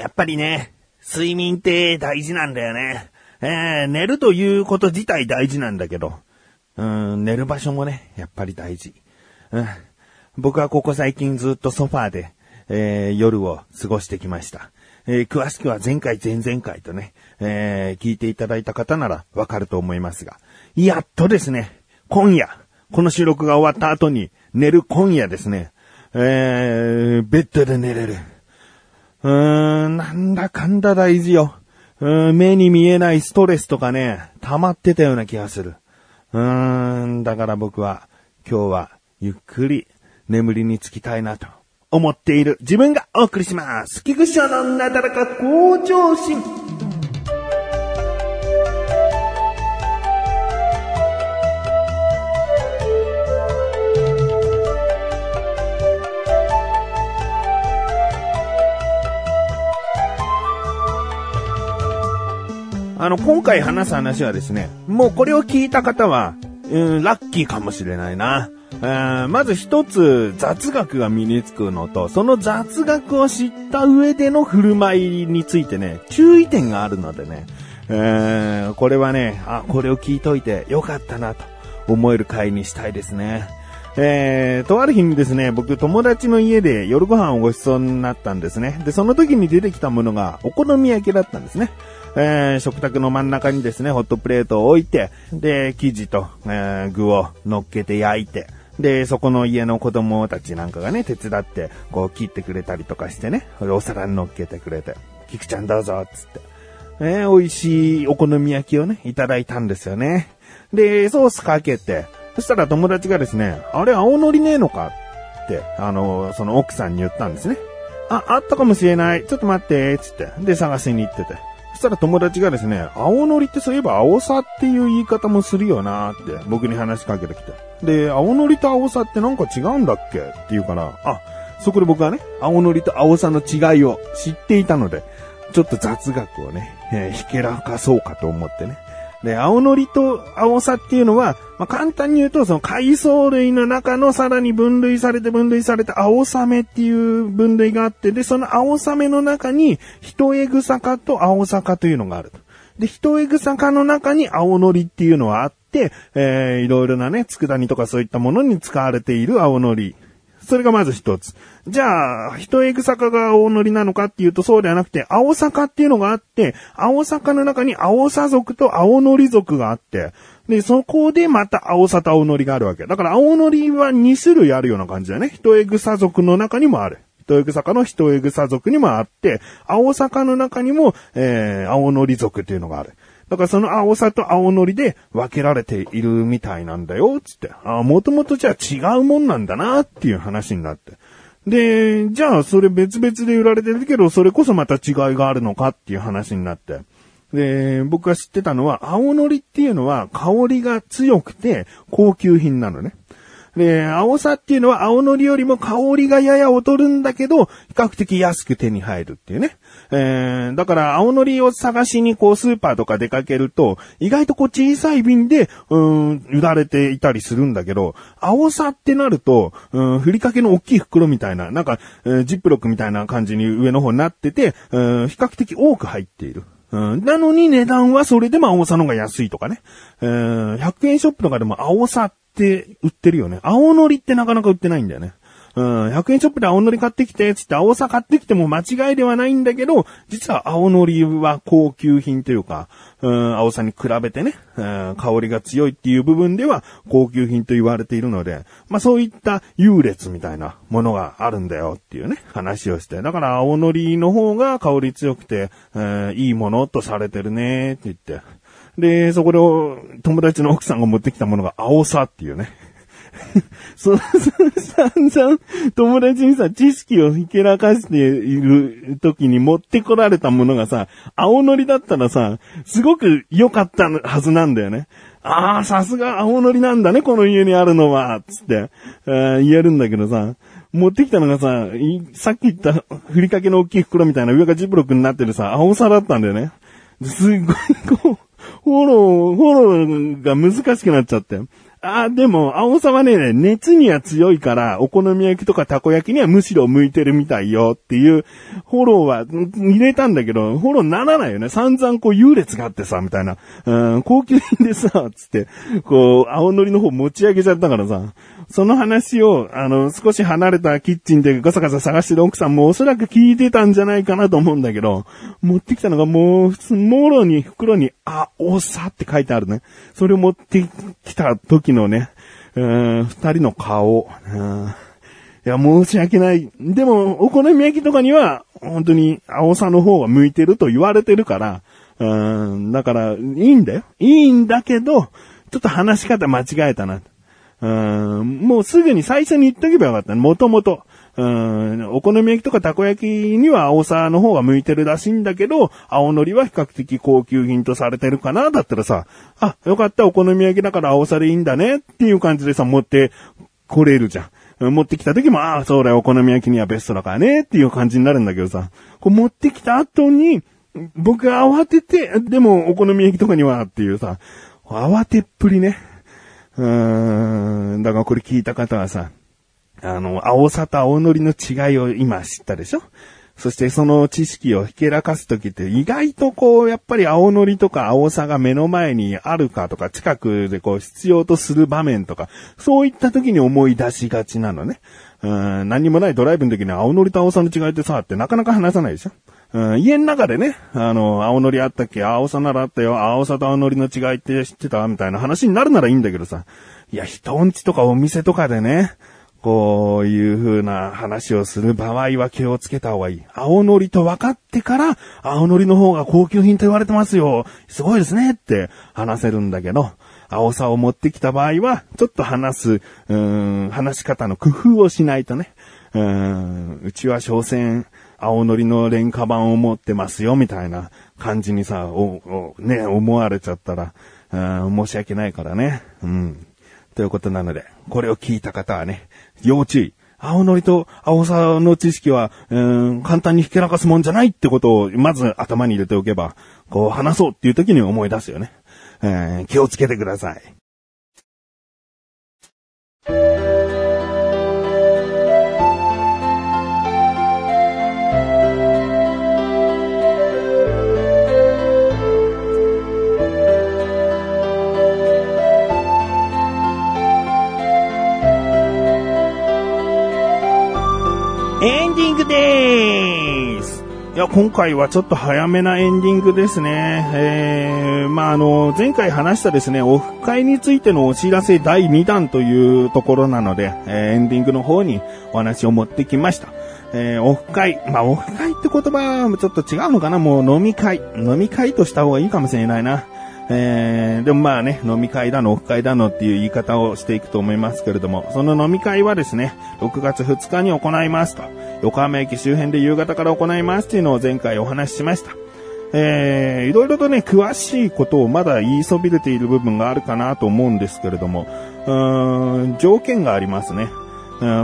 やっぱりね、睡眠って大事なんだよね。えー、寝るということ自体大事なんだけど、うん、寝る場所もね、やっぱり大事。うん、僕はここ最近ずっとソファーで、えー、夜を過ごしてきました。えー、詳しくは前回前々回とね、えー、聞いていただいた方ならわかると思いますが、やっとですね、今夜、この収録が終わった後に寝る今夜ですね、えー、ベッドで寝れる。うーん、なんだかんだ大事よ。うん、目に見えないストレスとかね、溜まってたような気がする。うーん、だから僕は今日はゆっくり眠りにつきたいなと思っている自分がお送りします。菊池のなだらか向上心。あの、今回話す話はですね、もうこれを聞いた方は、うん、ラッキーかもしれないな。まず一つ雑学が身につくのと、その雑学を知った上での振る舞いについてね、注意点があるのでね、えー、これはね、あ、これを聞いといてよかったなと思える回にしたいですね。えー、とある日にですね、僕友達の家で夜ご飯をご馳走になったんですね。で、その時に出てきたものがお好み焼きだったんですね。えー、食卓の真ん中にですね、ホットプレートを置いて、で、生地と、えー、具を乗っけて焼いて、で、そこの家の子供たちなんかがね、手伝って、こう切ってくれたりとかしてね、お皿に乗っけてくれて、キクちゃんどうぞ、つって。えー、美味しいお好み焼きをね、いただいたんですよね。で、ソースかけて、そしたら友達がですね、あれ青のりねえのか？って、あの、その奥さんに言ったんですね。あ、あったかもしれない。ちょっと待って、つって。で、探しに行ってて。そしたら友達がですね、青のりってそういえば青さっていう言い方もするよなって僕に話しかけてきて。で、青のりと青さってなんか違うんだっけって言うから、あ、そこで僕はね、青のりと青さの違いを知っていたので、ちょっと雑学をね、えー、ひけらかそうかと思ってね、で、青のりと青さっていうのは、まあ、簡単に言うと、その海藻類の中のさらに分類されて分類された青サメっていう分類があって、で、その青サメの中に、一エグサカと青サカというのがあると。で、一エグサカの中に青のりっていうのはあって、えー、いろいろなね、佃煮とかそういったものに使われている青のり。それがまず一つ。じゃあ、一エグ坂が青のりなのかっていうとそうではなくて、青坂っていうのがあって、青坂の中に青さ族と青のり族があって、で、そこでまた青さと青のりがあるわけ。だから青のりは2種類あるような感じだね。一エグサ族の中にもある。一エグ坂の一エグサ族にもあって、青坂の中にも、えー、青のり族っていうのがある。だからその青さと青のりで分けられているみたいなんだよ、つって。ああ、もともとじゃあ違うもんなんだな、っていう話になって。で、じゃあそれ別々で売られてるけど、それこそまた違いがあるのかっていう話になって。で、僕が知ってたのは、青のりっていうのは香りが強くて高級品なのね。で、青さっていうのは青のりよりも香りがやや劣るんだけど、比較的安く手に入るっていうね。えー、だから青のりを探しにこうスーパーとか出かけると、意外とこう小さい瓶で、うん、売られていたりするんだけど、青さってなると、うん、ふりかけの大きい袋みたいな、なんか、えー、ジップロックみたいな感じに上の方になってて、うん、比較的多く入っている。うん、なのに値段はそれでも青さの方が安いとかね。えー、100円ショップとかでも青さって売ってるよね。青のりってなかなか売ってないんだよね。うん、100円ショップで青のり買ってきて、つって青さ買ってきても間違いではないんだけど、実は青のりは高級品というか、うん、青さに比べてね、うん、香りが強いっていう部分では高級品と言われているので、まあそういった優劣みたいなものがあるんだよっていうね、話をして。だから青のりの方が香り強くて、うん、いいものとされてるねって言って。で、そこで友達の奥さんが持ってきたものが青さっていうね。そ、そ、散々友達にさ、知識をひけらかしている時に持ってこられたものがさ、青のりだったらさ、すごく良かったはずなんだよね。ああ、さすが青のりなんだね、この家にあるのは、つって、言えるんだけどさ、持ってきたのがさ、さっき言ったふりかけの大きい袋みたいな上がジブロックになってるさ、青さだったんだよね。すっごいこう、フォロー、フォローが難しくなっちゃって。あ、でも、青さはね、熱には強いから、お好み焼きとかたこ焼きにはむしろ向いてるみたいよっていう、フォローは入れたんだけど、フォローならないよね。散々こう優劣があってさ、みたいな。うん、高級品でさ、つって、こう、青のりの方持ち上げちゃったからさ、その話を、あの、少し離れたキッチンでガサガサ探してる奥さんもおそらく聞いてたんじゃないかなと思うんだけど、持ってきたのがもう、普通、もろに袋に、あ、おさって書いてあるね。それを持ってきた時のね、うん、二人の顔、うんいや、申し訳ない。でも、お好み焼きとかには、本当に、青さの方が向いてると言われてるから、うん、だから、いいんだよ。いいんだけど、ちょっと話し方間違えたな。うん、もうすぐに最初に言っとけばよかったね。もともと。うん、お好み焼きとかたこ焼きには青さの方が向いてるらしいんだけど、青のりは比較的高級品とされてるかなだったらさ、あ、よかった、お好み焼きだから青さでいいんだねっていう感じでさ、持って来れるじゃん。持ってきた時も、ああ、そうだよ、お好み焼きにはベストだからねっていう感じになるんだけどさ、こう持ってきた後に、僕が慌てて、でもお好み焼きとかにはっていうさ、慌てっぷりね。うーん、だからこれ聞いた方はさ、あの、青さと青のりの違いを今知ったでしょ？そしてその知識をひけらかすときって意外とこう、やっぱり青のりとか青さが目の前にあるかとか近くでこう必要とする場面とか、そういった時に思い出しがちなのね。うん、何もないドライブの時に青のりと青さの違いってさ、ってなかなか話さないでしょ？うん、家の中でね、あの、青のりあったっけ？青さならあったよ。青さと青のりの違いって知ってた？みたいな話になるならいいんだけどさ。いや、人んちとかお店とかでね、こういう風な話をする場合は気をつけた方がいい。青のりと分かってから、青のりの方が高級品と言われてますよ。すごいですねって話せるんだけど、青さを持ってきた場合は、ちょっと話す、うーん、話し方の工夫をしないとね。うーん、うちは所詮、青のりの廉価版を持ってますよ、みたいな感じにさ、お、おね、思われちゃったら、うん申し訳ないからね。うん。ということなので、これを聞いた方はね、要注意。青のりと青さの知識は、うん、簡単にひけらかすもんじゃないってことを、まず頭に入れておけば、こう話そうっていう時に思い出すよね。えー気をつけてください。ですいや、今回はちょっと早めなエンディングですね。えー、まあ、あの、前回話したですね、オフ会についてのお知らせ第2弾というところなので、えーエンディングの方にお話を持ってきました。えー、オフ会。まあ、オフ会って言葉はちょっと違うのかな？もう飲み会。飲み会とした方がいいかもしれないな。えー、でもまあね、飲み会だの、オフ会だのっていう言い方をしていくと思いますけれども、その飲み会はですね、6月2日に行いますと。横浜駅周辺で夕方から行いますっていうのを前回お話ししました。えー、いろいろとね、詳しいことをまだ言いそびれている部分があるかなと思うんですけれども、うーん、条件がありますね。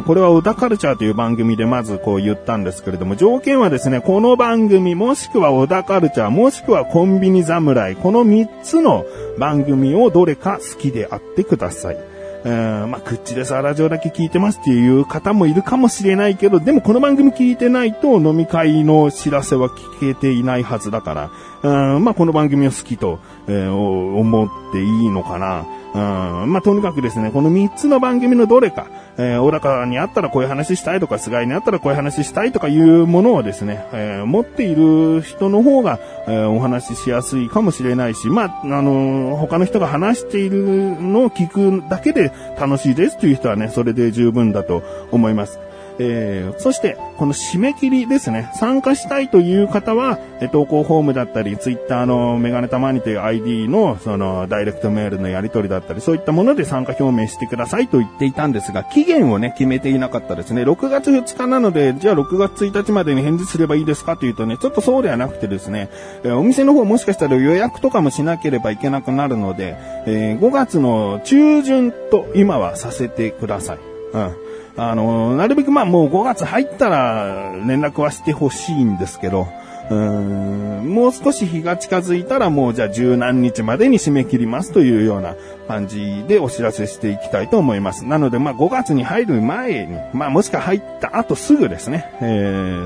これは小田カルチャーという番組でまずこう言ったんですけれども、条件はですね、この番組、もしくは小田カルチャー、もしくはコンビニ侍、この3つの番組をどれか好きであってください。うんまあ、口でさ、ラジオだけ聞いてますっていう方もいるかもしれないけど、でもこの番組聞いてないと飲み会の知らせは聞けていないはずだから、うんまあ、この番組を好きと、えー思っていいのかな。うんまあ、とにかくですね、この3つの番組のどれか、えー、小高にあったらこういう話したいとか、菅井にあったらこういう話したいとかいうものをですね、えー持っている人の方が、えーお話ししやすいかもしれないし、まあ、あのー他の人が話しているのを聞くだけで楽しいですという人はね、それで十分だと思います。えーそして、この締め切りですね。参加したいという方は、え投稿フォームだったり、ツイッターのメガネたまにという ID の、その、ダイレクトメールのやり取りだったり、そういったもので参加表明してくださいと言っていたんですが、期限をね、決めていなかったですね。6月2日なので、じゃあ6月1日までに返事すればいいですかというとね、ちょっとそうではなくてですね、えお店の方もしかしたら予約とかもしなければいけなくなるので、えー5月の中旬と今はさせてください。うん。あの、なるべくまあもう5月入ったら連絡はしてほしいんですけど、うーん、もう少し日が近づいたらもうじゃあ十何日までに締め切りますというような感じでお知らせしていきたいと思います。なのでまあ5月に入る前に、まあもしくは入った後すぐですね、え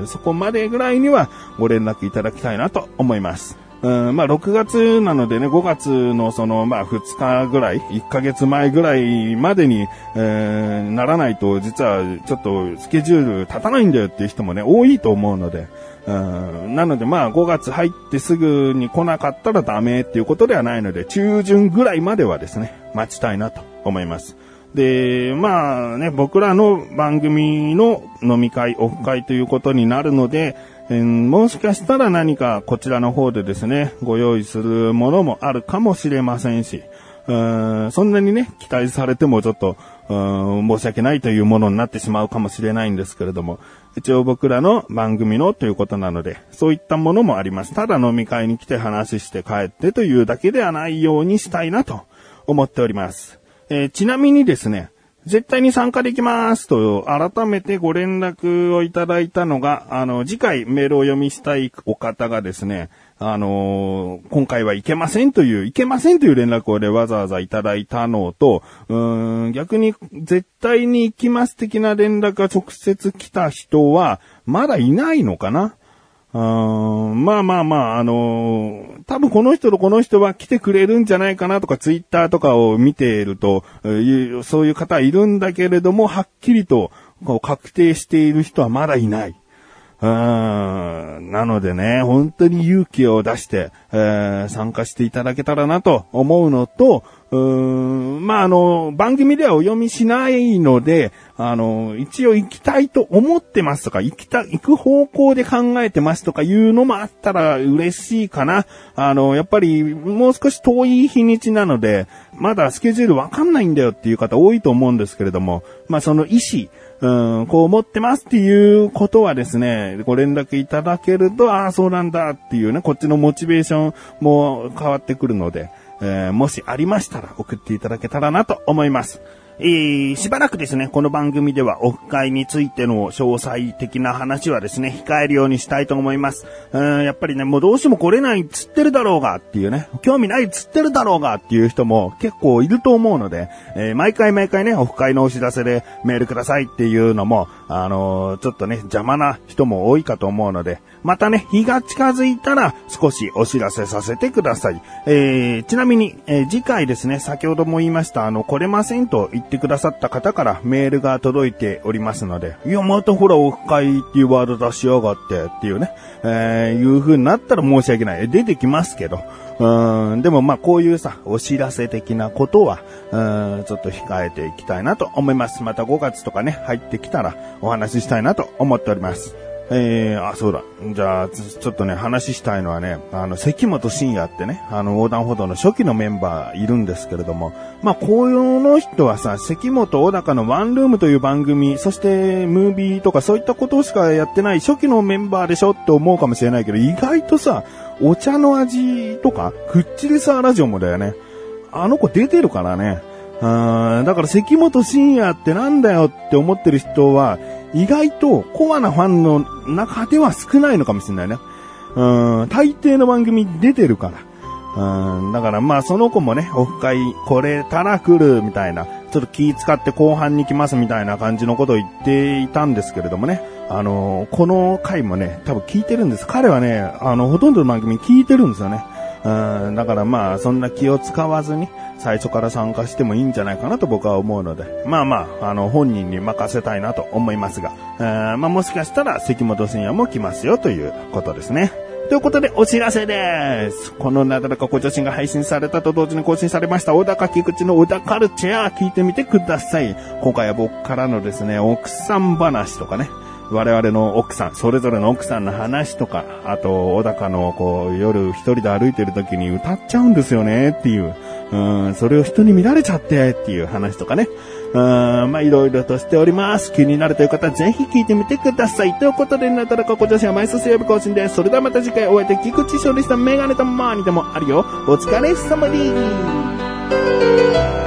ー、そこまでぐらいにはご連絡いただきたいなと思います。うん、まあ、6月なのでね、5月のその、まあ、2日ぐらい、1ヶ月前ぐらいまでに、えー、ならないと、実はちょっとスケジュール立たないんだよっていう人もね、多いと思うので、うん、なのでまあ、5月入ってすぐに来なかったらダメっていうことではないので、中旬ぐらいまではですね、待ちたいなと思います。で、まあね、僕らの番組の飲み会、オフ会ということになるので、えー、もしかしたら何かこちらの方でですね、ご用意するものもあるかもしれませんし、うんそんなにね、期待されてもちょっと、うん申し訳ないというものになってしまうかもしれないんですけれども、一応僕らの番組のということなので、そういったものもあります。ただ飲み会に来て話して帰ってというだけではないようにしたいなと思っております。えー、ちなみにですね、絶対に参加できますと、改めてご連絡をいただいたのが、あの、次回メールを読みしたいお方がですね、あのー、今回はいけませんという、いけませんという連絡をね、わざわざいただいたのと、うーん、逆に絶対に行きます的な連絡が直接来た人は、まだいないのかなまあまあまあ、あのー、多分この人とこの人は来てくれるんじゃないかなとか、ツイッターとかを見ていると、そういう方いるんだけれども、はっきりと確定している人はまだいない。うん。なのでね、本当に勇気を出して、えー、参加していただけたらなと思うのと、うーん、まあ、あの、番組ではお読みしないので、あの、一応行きたいと思ってますとか、行きた、行く方向で考えてますとかいうのもあったら嬉しいかな。あの、やっぱりもう少し遠い日にちなので、まだスケジュールわかんないんだよっていう方多いと思うんですけれども、まあ、その意思、うん、こう思ってますっていうことはですね、ご連絡いただけると、ああ、そうなんだっていうね、こっちのモチベーションも変わってくるので、えー、もしありましたら送っていただけたらなと思います。えー、しばらくですね、この番組ではオフ会についての詳細的な話はですね、控えるようにしたいと思います。うんやっぱりね、もうどうしても来れないっつってるだろうがっていうね、興味ないっつってるだろうがっていう人も結構いると思うので、えー、毎回毎回ね、オフ会のお知らせでメールくださいっていうのも、あのー、ちょっとね、邪魔な人も多いかと思うので、またね、日が近づいたら少しお知らせさせてください。えー、ちなみに、えー、次回ですね、先ほども言いました、あの、来れませんと言ってくださった方からメールが届いておりますので、いや、またほら、オフ会っていうワード出しやがってっていうね、えー、いう風になったら申し訳ない。出てきますけど、うん、でもまあこういうさ、お知らせ的なことは、うん、ちょっと控えていきたいなと思います。また5月とかね、入ってきたらお話ししたいなと思っております。えー、あ、そうだ。じゃあ、ちょっとね、話したいのはね、あの、関本信也ってね、あの、横断歩道の初期のメンバーいるんですけれども、まあ、この人はさ、関本小高のワンルームという番組、そしてムービーとかそういったことしかやってない初期のメンバーでしょって思うかもしれないけど、意外とさ、お茶の味とか、クッチレサーラジオもだよね。あの子出てるからね。うん、だから関本信也ってなんだよって思ってる人は、意外とコアなファンの中では少ないのかもしれないね。うん、大抵の番組出てるから。うん、だからまあその子もね、オフ会来れたら来るみたいな、ちょっと気使って後半に来ますみたいな感じのことを言っていたんですけれどもね。あの、この回もね、多分聞いてるんです。彼はね、あの、ほとんどの番組聞いてるんですよね。うん、だからまあ、そんな気を使わずに、最初から参加してもいいんじゃないかなと僕は思うので、まあまあ、あの、本人に任せたいなと思いますが、えー、まあもしかしたら関本深也も来ますよということですね。ということで、お知らせです。このなだらかご女子が配信されたと同時に更新されました、小高菊池の小田カルチャー聞いてみてください。今回は僕からのですね、奥さん話とかね、我々の奥さん、それぞれの奥さんの話とか、あと、小高のこう、夜一人で歩いてる時に歌っちゃうんですよねっていう、うん、それを人に見られちゃってっていう話とかね。うん、まあ、いろいろとしております。気になるという方はぜひ聞いてみてください。ということで、なたらかこ女子は毎週水曜日更新です。それではまた次回お会いでき、菊池勝利したメガネとマーニでもあるよ。お疲れ様です。